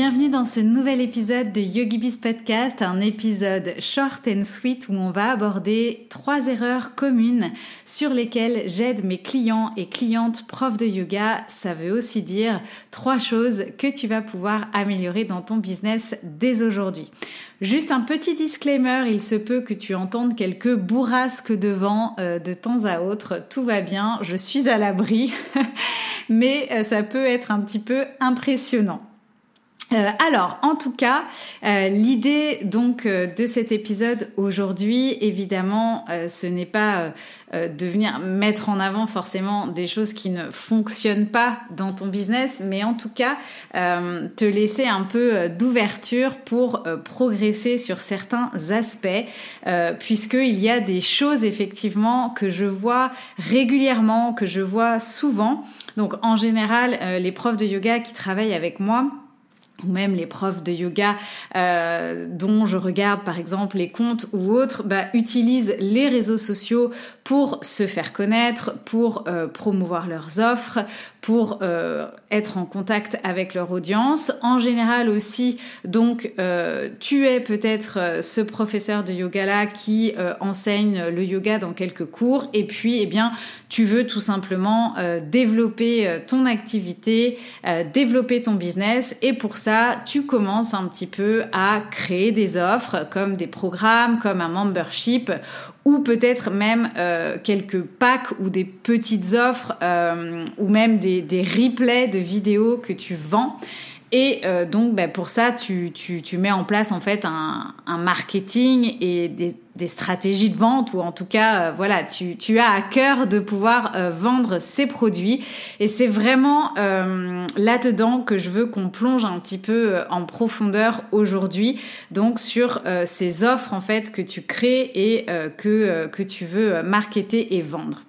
Bienvenue dans ce nouvel épisode de YogiBiz Podcast, un épisode short and sweet où on va aborder trois erreurs communes sur lesquelles j'aide mes clients et clientes profs de yoga. Ça veut aussi dire trois choses que tu vas pouvoir améliorer dans ton business dès aujourd'hui. Juste un petit disclaimer, il se peut que tu entendes quelques bourrasques de vent euh, de temps à autre. Tout va bien, je suis à l'abri, mais euh, ça peut être un petit peu impressionnant. Euh, alors, en tout cas, l'idée donc de cet épisode aujourd'hui, évidemment, ce n'est pas euh, de venir mettre en avant forcément des choses qui ne fonctionnent pas dans ton business, mais en tout cas euh, te laisser un peu euh, d'ouverture pour progresser sur certains aspects, puisqu'il y a des choses effectivement que je vois régulièrement, que je vois souvent. Donc en général, les profs de yoga qui travaillent avec moi, ou même les profs de yoga euh, dont je regarde par exemple les comptes ou autres, bah, utilisent les réseaux sociaux pour se faire connaître, pour euh, promouvoir leurs offres, pour euh, être en contact avec leur audience. En général aussi, donc, euh, tu es peut-être ce professeur de yoga là qui enseigne le yoga dans quelques cours, et puis, eh bien, tu veux tout simplement développer ton activité, développer ton business, et pour ça, tu commences un petit peu à créer des offres comme des programmes, comme un membership ou peut-être même euh, quelques packs ou des petites offres euh, ou même des, des, replays de vidéos que tu vends. Et euh, donc, ben, pour ça, tu, tu, tu, mets en place en fait un, un marketing et des, des, stratégies de vente, ou en tout cas, euh, voilà, tu, tu, as à cœur de pouvoir euh, vendre ces produits. Et c'est vraiment là-dedans que je veux qu'on plonge un petit peu en profondeur aujourd'hui, donc sur ces offres en fait que tu crées et que, que tu veux marketer et vendre.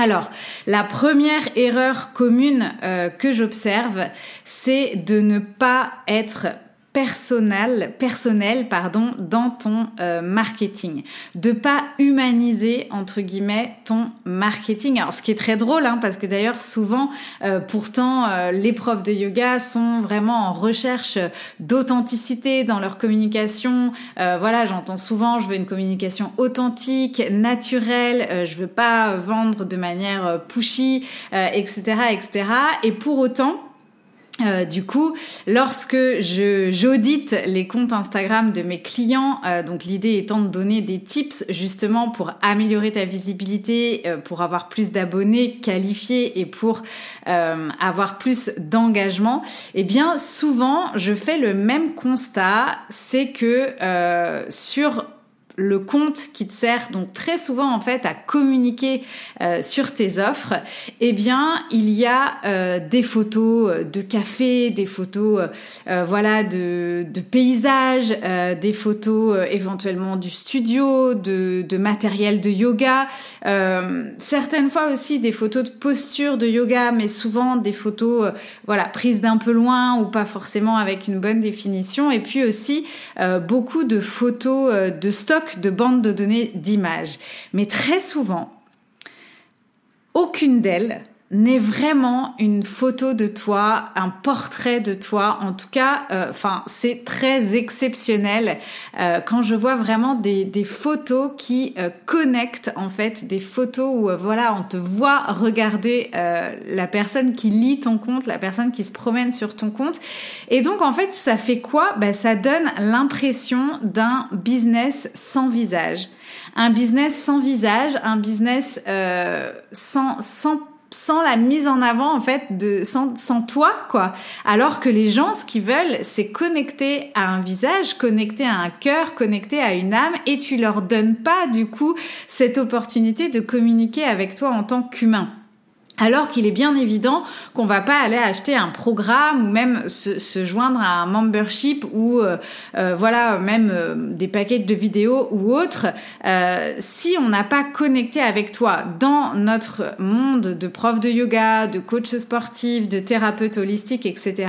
Alors, la première erreur commune euh, que j'observe, c'est de ne pas être personnel, personnel pardon, dans ton euh, marketing. De pas humaniser, entre guillemets, ton marketing. Alors, ce qui est très drôle, hein, parce que d'ailleurs, souvent, euh, pourtant, euh, les profs de yoga sont vraiment en recherche d'authenticité dans leur communication. voilà, j'entends souvent, je veux une communication authentique, naturelle, je veux pas vendre de manière pushy, etc., etc. Et pour autant, euh, du coup, lorsque je j'audite les comptes Instagram de mes clients, euh, donc l'idée étant de donner des tips justement pour améliorer ta visibilité, euh, pour avoir plus d'abonnés qualifiés et pour avoir plus d'engagement, eh bien souvent je fais le même constat, c'est que sur le compte qui te sert donc très souvent en fait à communiquer euh, sur tes offres, eh bien il y a euh, des photos euh, de café, des photos voilà de, de paysages, des photos éventuellement du studio, de, de, matériel de yoga, certaines fois aussi des photos de posture de yoga, mais souvent des photos voilà prises d'un peu loin ou pas forcément avec une bonne définition, et puis aussi beaucoup de photos de stock de bandes de données d'images. Mais très souvent, aucune d'elles n'est vraiment une photo de toi, un portrait de toi. En tout cas, euh, enfin, c'est très exceptionnel euh, quand je vois vraiment des, des photos qui euh, connectent en fait, des photos où voilà, on te voit regarder la personne qui lit ton compte, la personne qui se promène sur ton compte. Et donc en fait, ça fait quoi? Ben, ça donne l'impression d'un business sans visage. Un business sans visage, un business sans, sans sans la mise en avant en fait de sans, sans toi quoi. Alors que les gens ce qu'ils veulent c'est connecter à un visage connecter à un cœur connecter à une âme et tu leur donnes pas du coup cette opportunité de communiquer avec toi en tant qu'humain alors qu'il est bien évident qu'on va pas aller acheter un programme ou même se, joindre à un membership ou euh, euh, voilà même euh, des paquets de vidéos ou autres si on n'a pas connecté avec toi dans notre monde de prof de yoga, de coach sportif, de thérapeute holistique, etc.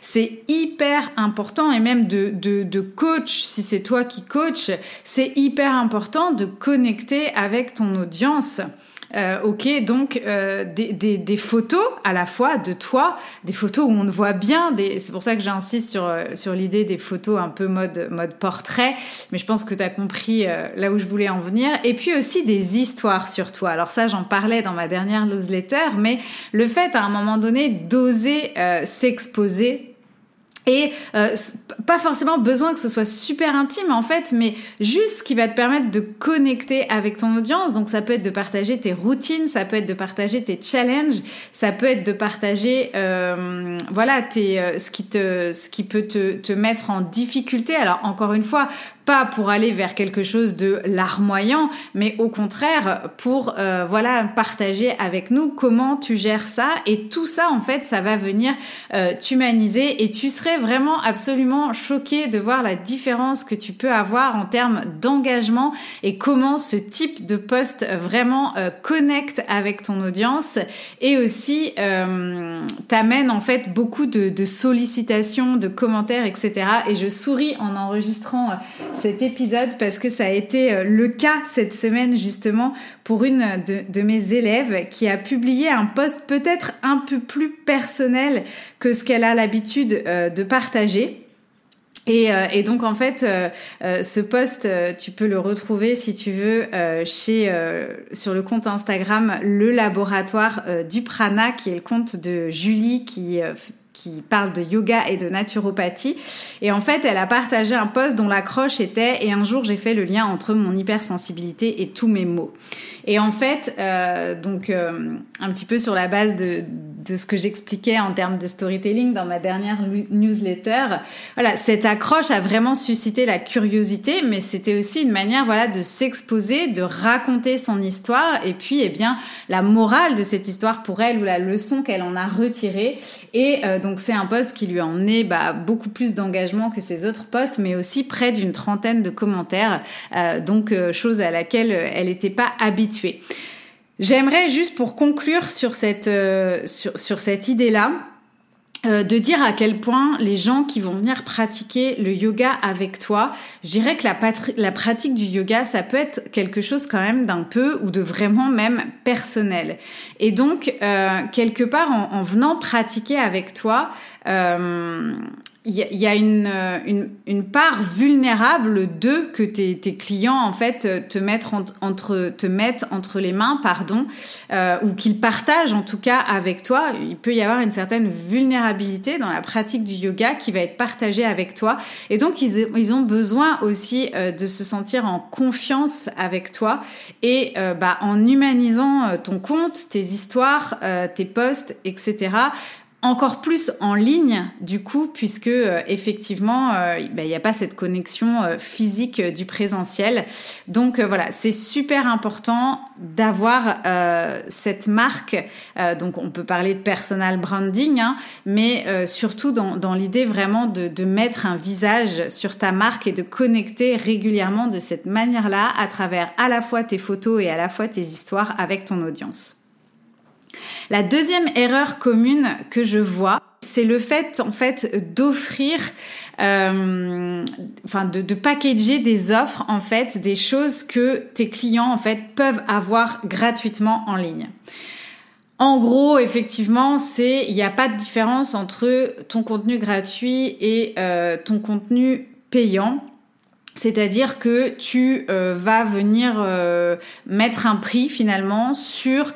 C'est hyper important et même de, de, de coach si c'est toi qui coach, c'est hyper important de connecter avec ton audience. Euh, ok, donc euh, des, des, des, photos à la fois de toi, des photos où on te voit bien. C'est pour ça que j'insiste sur, euh, sur l'idée des photos un peu mode, mode portrait, mais je pense que tu as compris euh, là où je voulais en venir. Et puis aussi des histoires sur toi. Alors ça, j'en parlais dans ma dernière newsletter, mais le fait à un moment donné d'oser s'exposer et euh, pas forcément besoin que ce soit super intime en fait, mais juste ce qui va te permettre de connecter avec ton audience. Donc ça peut être de partager tes routines, ça peut être de partager tes challenges, ça peut être de partager euh, voilà tes, euh, ce qui te ce qui peut te, te mettre en difficulté. Alors encore une fois, pas pour aller vers quelque chose de larmoyant, mais au contraire pour euh, voilà partager avec nous comment tu gères ça. Et tout ça en fait ça va venir euh, t'humaniser. Et tu serais vraiment absolument choqué de voir la différence que tu peux avoir en termes d'engagement et comment ce type de poste vraiment euh, connecte avec ton audience. Et aussi t'amène en fait beaucoup de, de sollicitations, de commentaires, etc. Et je souris en enregistrant cet épisode parce que ça a été euh, le cas cette semaine justement pour une de, mes élèves qui a publié un post peut-être un peu plus personnel que ce qu'elle a l'habitude euh, de partager. Et, euh, et, donc en fait, ce post, tu peux le retrouver si tu veux chez sur le compte Instagram le laboratoire du prana, qui est le compte de Julie qui qui parle de yoga et de naturopathie. Et en fait, elle a partagé un post dont l'accroche était Et un jour, j'ai fait le lien entre mon hypersensibilité et tous mes mots. Et en fait, euh, donc euh, un petit peu sur la base de, de ce que j'expliquais en termes de storytelling dans ma dernière newsletter, voilà, cette accroche a vraiment suscité la curiosité, mais c'était aussi une manière, voilà, de s'exposer, de raconter son histoire, et puis, eh bien, la morale de cette histoire pour elle ou la leçon qu'elle en a retirée. Et euh, donc, c'est un post qui lui a emmené bah, beaucoup plus d'engagement que ses autres posts, mais aussi près d'une trentaine de commentaires, euh, donc chose à laquelle elle n'était pas habituée J'aimerais juste pour conclure sur cette, euh, sur, cette idée-là, euh, de dire à quel point les gens qui vont venir pratiquer le yoga avec toi, je dirais que la, pratique du yoga, ça peut être quelque chose quand même d'un peu ou de vraiment même personnel. Et donc, euh, quelque part, en, venant pratiquer avec toi, il y, a une, euh, une, une, part vulnérable de que tes, tes, clients en fait euh, te mettent entre te mettent entre les mains pardon euh, ou qu'ils partagent en tout cas avec toi. Il peut y avoir une certaine vulnérabilité dans la pratique du yoga qui va être partagée avec toi. Et donc ils, ils ont besoin aussi de se sentir en confiance avec toi et bah, en humanisant ton compte tes histoires tes posts etc encore plus en ligne du coup puisque euh, effectivement euh, ben, il n'y a pas cette connexion euh, physique du présentiel. Donc voilà c'est super important d'avoir cette marque. Donc on peut parler de personal branding hein, mais surtout dans, dans l'idée vraiment de, de mettre un visage sur ta marque et de connecter régulièrement de cette manière là à travers à la fois tes photos et à la fois tes histoires avec ton audience la deuxième erreur commune que je vois, c'est le fait en fait d'offrir euh, de packager des offres en fait des choses que tes clients en fait peuvent avoir gratuitement en ligne. En gros, effectivement, c'est il n'y a pas de différence entre ton contenu gratuit et euh, ton contenu payant. C'est-à-dire que tu euh, vas venir mettre un prix finalement sur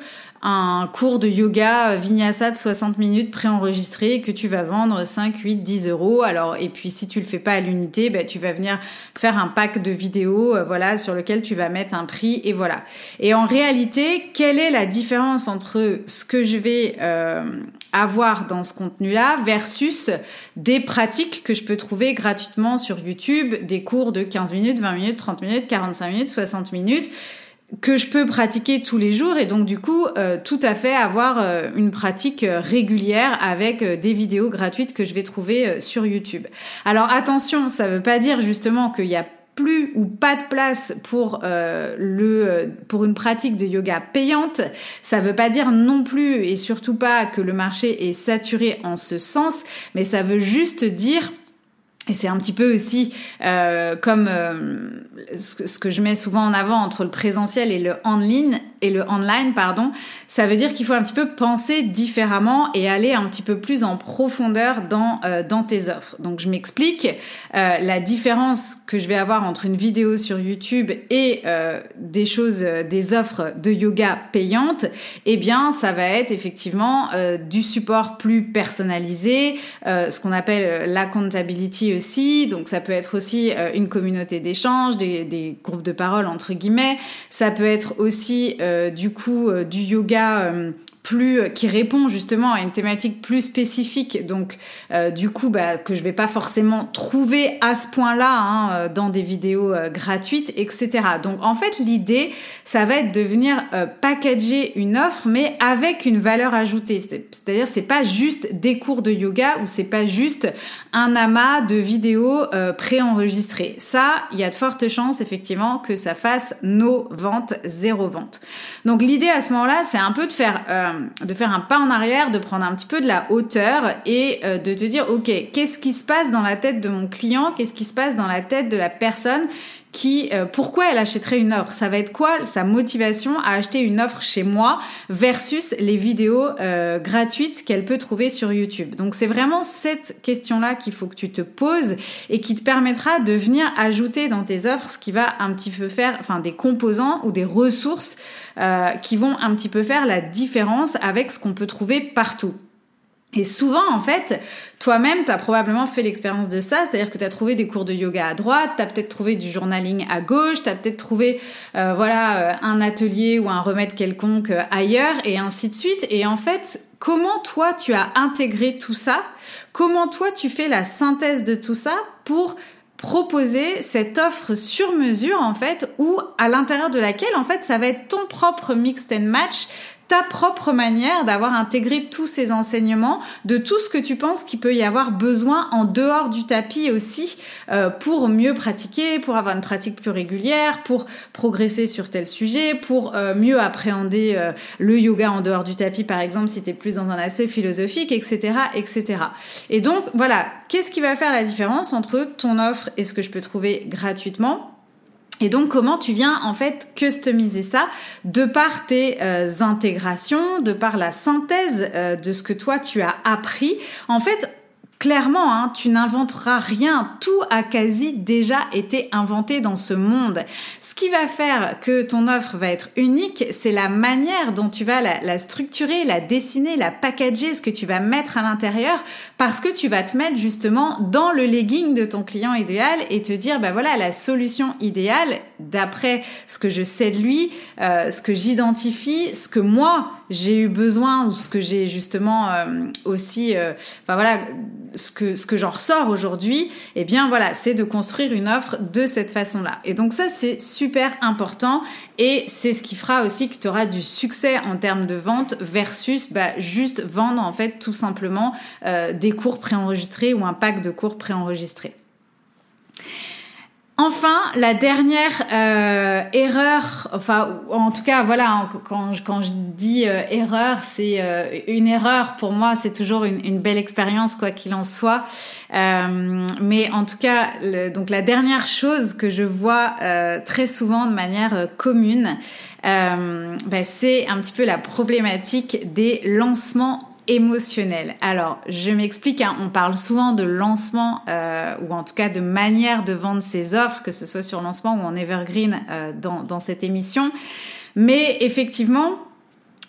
un cours de yoga vinyasa de 60 minutes préenregistré que tu vas vendre 5, 8, 10 euros. Alors, et puis si tu le fais pas à l'unité, ben, tu vas venir faire un pack de vidéos, voilà, sur lequel tu vas mettre un prix et voilà. Et en réalité, quelle est la différence entre ce que je vais avoir dans ce contenu-là versus des pratiques que je peux trouver gratuitement sur YouTube, des cours de 15 minutes, 20 minutes, 30 minutes, 45 minutes, 60 minutes? Que je peux pratiquer tous les jours et donc du coup euh, tout à fait avoir euh, une pratique euh, régulière avec des vidéos gratuites que je vais trouver sur YouTube. Alors attention, ça veut pas dire justement qu'il y a plus ou pas de place pour le pour une pratique de yoga payante, ça veut pas dire non plus et surtout pas que le marché est saturé en ce sens, mais ça veut juste dire et c'est un petit peu aussi euh, comme euh, ce, que je mets souvent en avant entre le présentiel et le online et le online pardon, ça veut dire qu'il faut un petit peu penser différemment et aller un petit peu plus en profondeur dans euh, dans tes offres. Donc je m'explique euh, la différence que je vais avoir entre une vidéo sur YouTube et euh, des choses des offres de yoga payantes, eh bien ça va être effectivement du support plus personnalisé, ce qu'on appelle l'accountability aussi. Donc ça peut être aussi une communauté d'échange, des, des groupes de parole entre guillemets. Ça peut être aussi du coup euh, du yoga euh, plus qui répond justement à une thématique plus spécifique donc du coup bah, que je vais pas forcément trouver à ce point-là hein, dans des vidéos gratuites etc donc en fait l'idée ça va être de venir packager une offre mais avec une valeur ajoutée c'est-à-dire c'est pas juste des cours de yoga ou c'est pas juste un amas de vidéos euh, préenregistrées. Ça, il y a de fortes chances effectivement que ça fasse nos ventes, zéro vente. Donc l'idée à ce moment-là, c'est un peu de faire, euh, de faire un pas en arrière, de prendre un petit peu de la hauteur et euh, de te dire, ok, qu'est-ce qui se passe dans la tête de mon client, qu'est-ce qui se passe dans la tête de la personne? Qui, euh, pourquoi elle achèterait une offre? Ça va être quoi sa motivation à acheter une offre chez moi versus les vidéos euh, gratuites qu'elle peut trouver sur YouTube? Donc c'est vraiment cette question-là qu'il faut que tu te poses et qui te permettra de venir ajouter dans tes offres ce qui va un petit peu faire, enfin des composants ou des ressources euh, qui vont un petit peu faire la différence avec ce qu'on peut trouver partout. Et souvent, en fait, toi-même, tu as probablement fait l'expérience de ça, c'est-à-dire que tu trouvé des cours de yoga à droite, tu peut-être trouvé du journaling à gauche, tu peut-être trouvé euh, voilà euh, un atelier ou un remède quelconque euh, ailleurs, et ainsi de suite. Et en fait, comment toi, tu as intégré tout ça? Comment toi, tu fais la synthèse de tout ça pour proposer cette offre sur mesure en fait ou à l'intérieur de laquelle en fait ça va être ton propre mix and match ta propre manière d'avoir intégré tous ces enseignements, de tout ce que tu penses qu'il peut y avoir besoin en dehors du tapis aussi euh, pour mieux pratiquer, pour avoir une pratique plus régulière, pour progresser sur tel sujet, pour euh, mieux appréhender euh, le yoga en dehors du tapis par exemple si tu es plus dans un aspect philosophique, etc., etc. Et donc voilà, qu'est-ce qui va faire la différence entre ton offre et ce que je peux trouver gratuitement et donc comment tu viens en fait customiser ça de par tes euh, intégrations, de par la synthèse euh, de ce que toi tu as appris? En fait, Clairement, hein, tu n'inventeras rien. Tout a quasi déjà été inventé dans ce monde. Ce qui va faire que ton offre va être unique, c'est la manière dont tu vas la, structurer, la dessiner, la packager, ce que tu vas mettre à l'intérieur, parce que tu vas te mettre justement dans le legging de ton client idéal et te dire, bah voilà, la solution idéale d'après ce que je sais de lui, euh, ce que j'identifie, ce que moi j'ai eu besoin ou ce que j'ai justement euh, aussi, euh, voilà, ce que ce que j'en ressors aujourd'hui, eh bien voilà, c'est de construire une offre de cette façon-là. Et donc ça c'est super important et c'est ce qui fera aussi que tu auras du succès en termes de vente versus bah, juste vendre en fait tout simplement euh, des cours préenregistrés ou un pack de cours préenregistrés. Enfin, la dernière euh, erreur, enfin en tout cas voilà, quand, quand je dis euh, erreur, c'est euh, une erreur pour moi, c'est toujours une, une, belle expérience quoi qu'il en soit. mais en tout cas, donc la dernière chose que je vois très souvent de manière commune, ben, c'est un petit peu la problématique des lancements émotionnel. Alors, je m'explique, hein, on parle souvent de lancement euh, ou en tout cas de manière de vendre ses offres, que ce soit sur lancement ou en evergreen euh, dans, cette émission. Mais effectivement,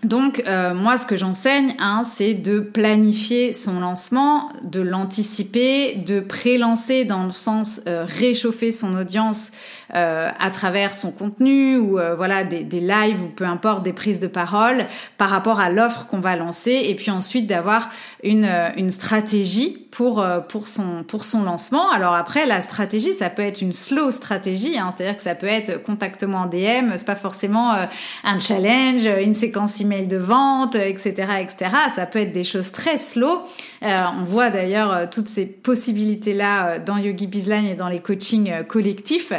donc euh, moi ce que j'enseigne, hein, c'est de planifier son lancement, de l'anticiper, de pré-lancer dans le sens réchauffer son audience euh, à travers son contenu ou euh, voilà des, des, lives ou peu importe des prises de parole par rapport à l'offre qu'on va lancer et puis ensuite d'avoir une, euh, une stratégie pour pour son pour son lancement. Alors après la stratégie ça peut être une slow stratégie, hein, c'est-à-dire que ça peut être contactement en DM, c'est pas forcément un challenge, une séquence email de vente, etc. etc. Ça peut être des choses très slow. on voit d'ailleurs toutes ces possibilités là dans Yogi Bizline et dans les coachings collectifs.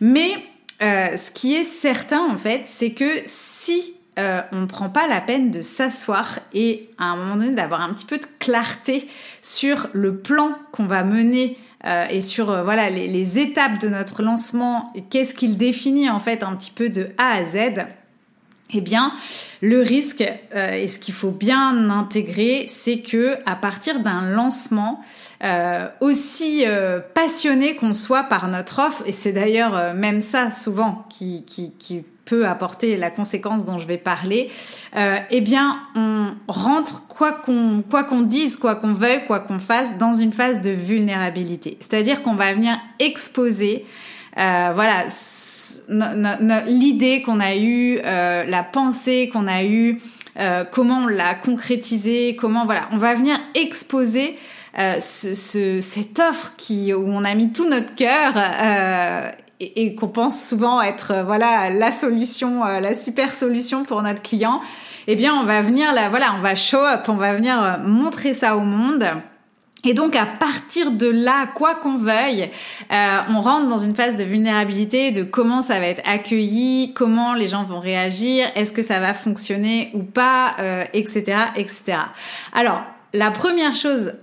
Mais euh, ce qui est certain en fait, c'est que si euh, on ne prend pas la peine de s'asseoir et à un moment donné d'avoir un petit peu de clarté sur le plan qu'on va mener euh, et sur voilà les, les, étapes de notre lancement, qu'est-ce qu'il définit en fait un petit peu de A à Z, eh bien, le risque et ce qu'il faut bien intégrer, c'est que à partir d'un lancement, euh, aussi euh, passionné qu'on soit par notre offre, et c'est d'ailleurs euh, même ça souvent qui, peut apporter la conséquence dont je vais parler, eh bien on rentre quoi qu'on quoi qu'on dise, quoi qu'on veuille, quoi qu'on fasse, dans une phase de vulnérabilité. C'est-à-dire qu'on va venir exposer voilà l'idée qu'on a eue, la pensée qu'on a eue, comment on l'a concrétisé, comment voilà, on va venir exposer euh, ce, cette offre qui, où on a mis tout notre cœur euh, et, qu'on pense souvent être euh, voilà la solution, la super solution pour notre client, eh bien on va venir là, voilà, on va show up, on va venir montrer ça au monde. Et donc à partir de là, quoi qu'on veuille, euh, on rentre dans une phase de vulnérabilité, de comment ça va être accueilli, comment les gens vont réagir, est-ce que ça va fonctionner ou pas, euh, etc., etc. Alors la première chose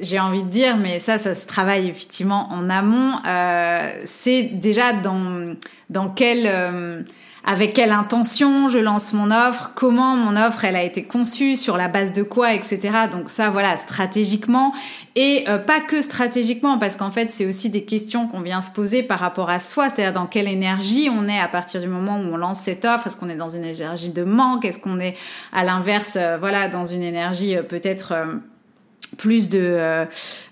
j'ai envie de dire, mais ça, ça se travaille effectivement en amont. Euh, c'est déjà dans dans quelle euh, avec quelle intention je lance mon offre, comment mon offre elle a été conçue, sur la base de quoi, etc. Donc ça, voilà, stratégiquement. Et euh, pas que stratégiquement, parce qu'en fait c'est aussi des questions qu'on vient se poser par rapport à soi, c'est-à-dire dans quelle énergie on est à partir du moment où on lance cette offre? Est-ce qu'on est dans une énergie de manque? Est-ce qu'on est à l'inverse, voilà, dans une énergie peut-être plus de, euh,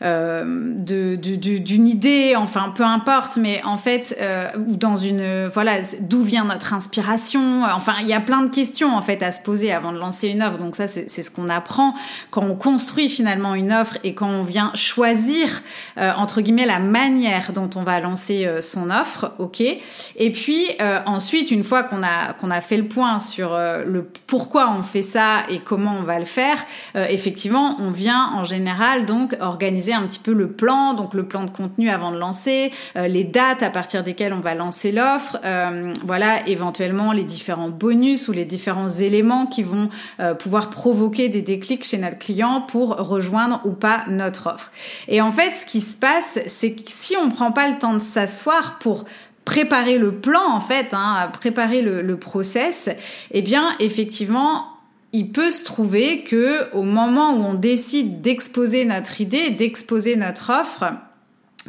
euh de, d'une idée, enfin peu importe, mais en fait, euh, ou dans une, voilà, d'où vient notre inspiration. Enfin, il y a plein de questions en fait à se poser avant de lancer une offre. Donc ça, c'est, ce qu'on apprend quand on construit finalement une offre et quand on vient choisir entre guillemets la manière dont on va lancer son offre, ok. Et puis ensuite, une fois qu'on a qu'on a fait le point sur le pourquoi on fait ça et comment on va le faire, effectivement, on vient en général donc organiser un petit peu le plan, donc le plan de contenu avant de lancer, euh, les dates à partir desquelles on va lancer l'offre, euh, voilà éventuellement les différents bonus ou les différents éléments qui vont euh, pouvoir provoquer des déclics chez notre client pour rejoindre ou pas notre offre. Et en fait, ce qui se passe, c'est que si on prend pas le temps de s'asseoir pour préparer le plan en fait, hein, préparer le, le process, eh bien effectivement il peut se trouver que au moment où on décide d'exposer notre idée, d'exposer notre offre,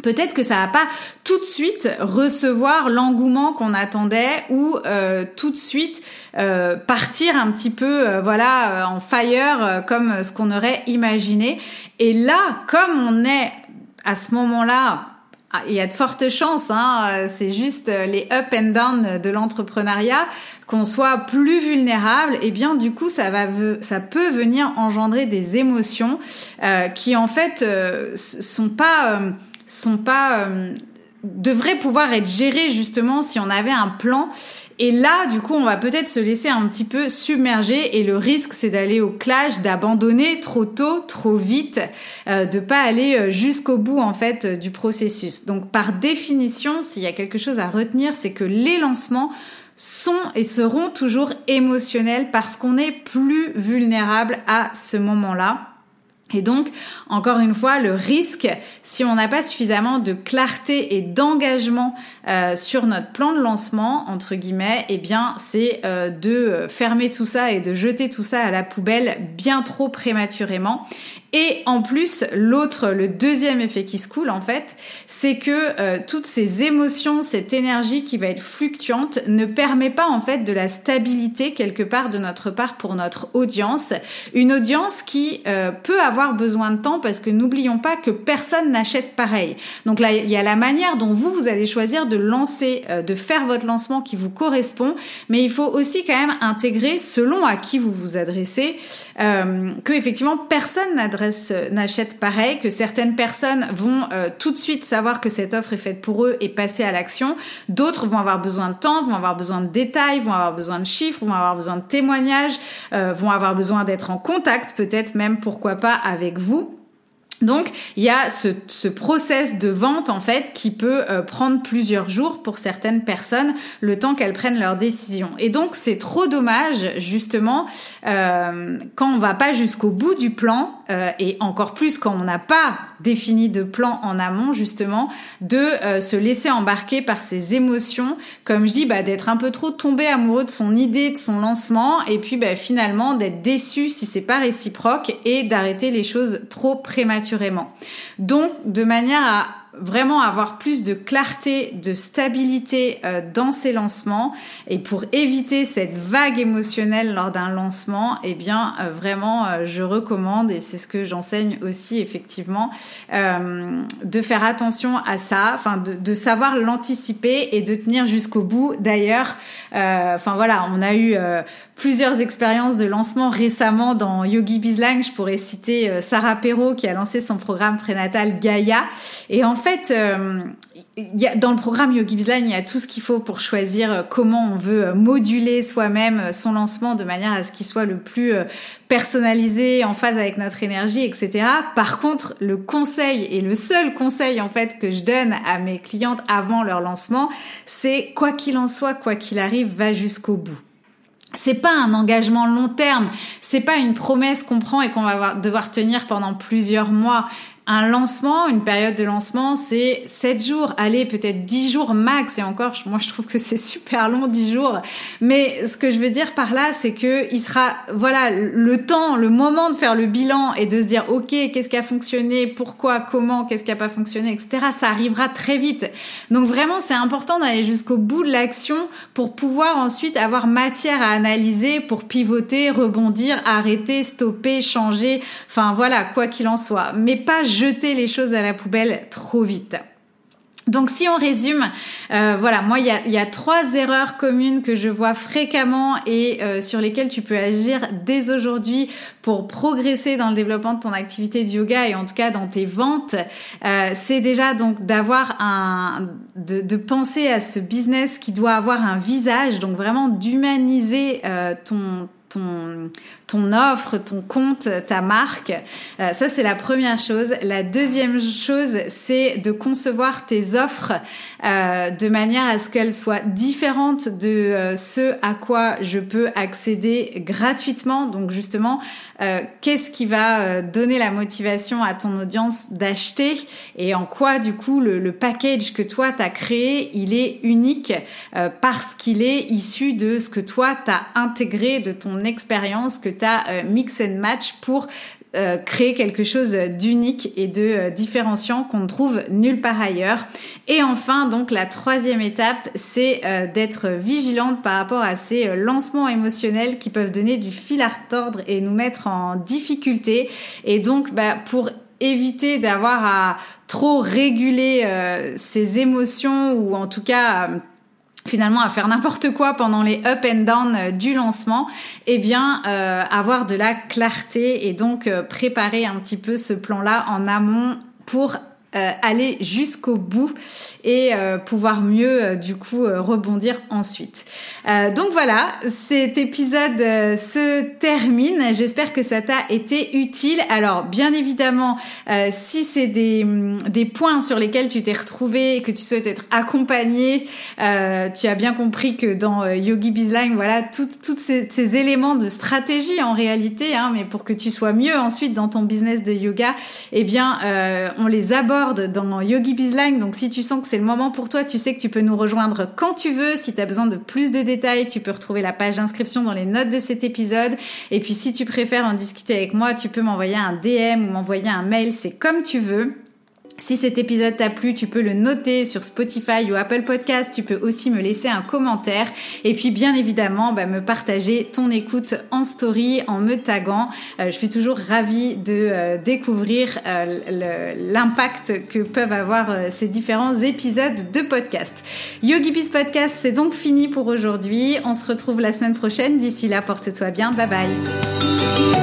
peut-être que ça va pas tout de suite recevoir l'engouement qu'on attendait ou euh, tout de suite euh, partir un petit peu euh, voilà en fire comme ce qu'on aurait imaginé. Et là comme on est à ce moment-là il y a de fortes chances, hein, c'est juste les up and down de l'entrepreneuriat, qu'on soit plus vulnérable, et eh bien du coup ça va, ça peut venir engendrer des émotions euh, qui en fait euh, sont pas, euh, sont pas, devraient pouvoir être gérées justement si on avait un plan et là, du coup, on va peut-être se laisser un petit peu submerger et le risque, c'est d'aller au clash, d'abandonner trop tôt, trop vite, de pas aller jusqu'au bout en fait du processus. Donc, par définition, s'il y a quelque chose à retenir, c'est que les lancements sont et seront toujours émotionnels parce qu'on est plus vulnérable à ce moment-là. Et donc, encore une fois, le risque, si on n'a pas suffisamment de clarté et d'engagement euh, sur notre plan de lancement, entre guillemets, eh bien, c'est euh, de fermer tout ça et de jeter tout ça à la poubelle bien trop prématurément Et en plus, l'autre, le deuxième effet qui se coule en fait, c'est que euh, toutes ces émotions, cette énergie qui va être fluctuante, ne permet pas en fait de la stabilité quelque part de notre part pour notre audience. Une audience qui euh, peut avoir besoin de temps parce que n'oublions pas que personne n'achète pareil. Donc là, il y a la manière dont vous, vous allez choisir de lancer, euh, de faire votre lancement qui vous correspond, mais il faut aussi quand même intégrer selon à qui vous vous adressez, que effectivement personne n'adresse euh, n'achètent pareil, que certaines personnes vont euh, tout de suite savoir que cette offre est faite pour eux et passer à l'action. D'autres vont avoir besoin de temps, vont avoir besoin de détails, vont avoir besoin de chiffres, vont avoir besoin de témoignages, euh, vont avoir besoin d'être en contact, peut-être même, pourquoi pas, avec vous. Donc, il y a ce, ce, process de vente, en fait, qui peut euh, prendre plusieurs jours pour certaines personnes, le temps qu'elles prennent leur décision. Et donc, c'est trop dommage, justement, euh, quand on va pas jusqu'au bout du plan, euh, et encore plus quand on n'a pas défini de plan en amont, justement, de euh, se laisser embarquer par ses émotions, comme je dis, bah, d'être un peu trop tombé amoureux de son idée, de son lancement, et puis bah, finalement d'être déçu si c'est pas réciproque, et d'arrêter les choses trop prématurément. Donc, de manière à vraiment avoir plus de clarté, de stabilité euh, dans ces lancements et pour éviter cette vague émotionnelle lors d'un lancement, eh bien euh, vraiment euh, je recommande et c'est ce que j'enseigne aussi effectivement de faire attention à ça, enfin de, de savoir l'anticiper et de tenir jusqu'au bout. D'ailleurs, enfin voilà, on a eu plusieurs expériences de lancement récemment dans Yogi Bizlang. Je pourrais citer Sarah Perrault qui a lancé son programme prénatal Gaia et en fait, euh, dans le programme Yogi Bizline, il y a tout ce qu'il faut pour choisir euh, comment on veut euh, moduler soi-même son lancement de manière à ce qu'il soit le plus personnalisé, en phase avec notre énergie, etc. Par contre, le conseil et le seul conseil en fait que je donne à mes clientes avant leur lancement, c'est quoi qu'il en soit, quoi qu'il arrive, va jusqu'au bout c'est pas un engagement long terme, c'est pas une promesse qu'on prend et qu'on va devoir tenir pendant plusieurs mois. Un lancement, une période de lancement, c'est 7 jours, allez, peut-être 10 jours max. Et encore, moi, je trouve que c'est super long, 10 jours. Mais ce que je veux dire par là, c'est que il sera, voilà, le temps, le moment de faire le bilan et de se dire, OK, qu'est-ce qui a fonctionné, pourquoi, comment, qu'est-ce qui a pas fonctionné, etc. Ça arrivera très vite. Donc vraiment, c'est important d'aller jusqu'au bout de l'action pour pouvoir ensuite avoir matière à analyser, pour pivoter, rebondir, arrêter, stopper, changer. Enfin, voilà, quoi qu'il en soit. Mais pas jeter les choses à la poubelle trop vite. Donc si on résume, euh, voilà, moi il y a, trois erreurs communes que je vois fréquemment et euh, sur lesquelles tu peux agir dès aujourd'hui pour progresser dans le développement de ton activité de yoga et en tout cas dans tes ventes. Euh, c'est déjà donc d'avoir un, de, de, penser à ce business qui doit avoir un visage, donc vraiment d'humaniser ton ton, ton offre, ton compte, ta marque. Euh, ça, c'est la première chose. La deuxième chose, c'est de concevoir tes offres euh, de manière à ce qu'elles soient différentes de euh, ce à quoi je peux accéder gratuitement. Donc justement, qu'est-ce qui va donner la motivation à ton audience d'acheter et en quoi du coup le, le package que toi t'as créé, il est unique parce qu'il est issu de ce que toi t'as intégré de ton expérience que tu as euh, mix and match pour euh, créer quelque chose d'unique et de euh, différenciant qu'on ne trouve nulle part ailleurs. Et enfin, donc la troisième étape, c'est d'être vigilante par rapport à ces lancements émotionnels qui peuvent donner du fil à retordre et nous mettre en difficulté. Et donc, bah, pour éviter d'avoir à trop réguler ces émotions ou en tout cas finalement à faire n'importe quoi pendant les up and down euh, du lancement, eh bien euh, avoir de la clarté et donc euh, préparer un petit peu ce plan-là en amont pour euh, aller jusqu'au bout et euh, pouvoir mieux euh, du coup rebondir ensuite. donc voilà, cet épisode se termine. J'espère que ça t'a été utile. Alors bien évidemment, si c'est des, mm, des points sur lesquels tu t'es retrouvé et que tu souhaites être accompagné, tu as bien compris que dans Yogi Bizline, voilà, tous ces, ces, éléments de stratégie en réalité, hein, mais pour que tu sois mieux ensuite dans ton business de yoga, eh bien on les aborde Dans Yogi Bizline. Donc si tu sens que c'est le moment pour toi, tu sais que tu peux nous rejoindre quand tu veux. Si tu as besoin de plus de détails, tu peux retrouver la page d'inscription dans les notes de cet épisode. Et puis si tu préfères en discuter avec moi, tu peux m'envoyer un DM ou m'envoyer un mail, c'est comme tu veux. Si cet épisode t'a plu, tu peux le noter sur Spotify ou Apple Podcast. Tu peux aussi me laisser un commentaire. Et puis, bien évidemment, bah, me partager ton écoute en story, en me taguant. Euh, je suis toujours ravie de euh, découvrir euh, l'impact que peuvent avoir ces différents épisodes de podcast. Yogi Peace Podcast, c'est donc fini pour aujourd'hui. On se retrouve la semaine prochaine. D'ici là, porte-toi bien. Bye bye.